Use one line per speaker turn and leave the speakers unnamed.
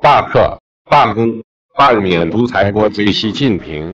罢课罢工罢免独裁国贼习近平。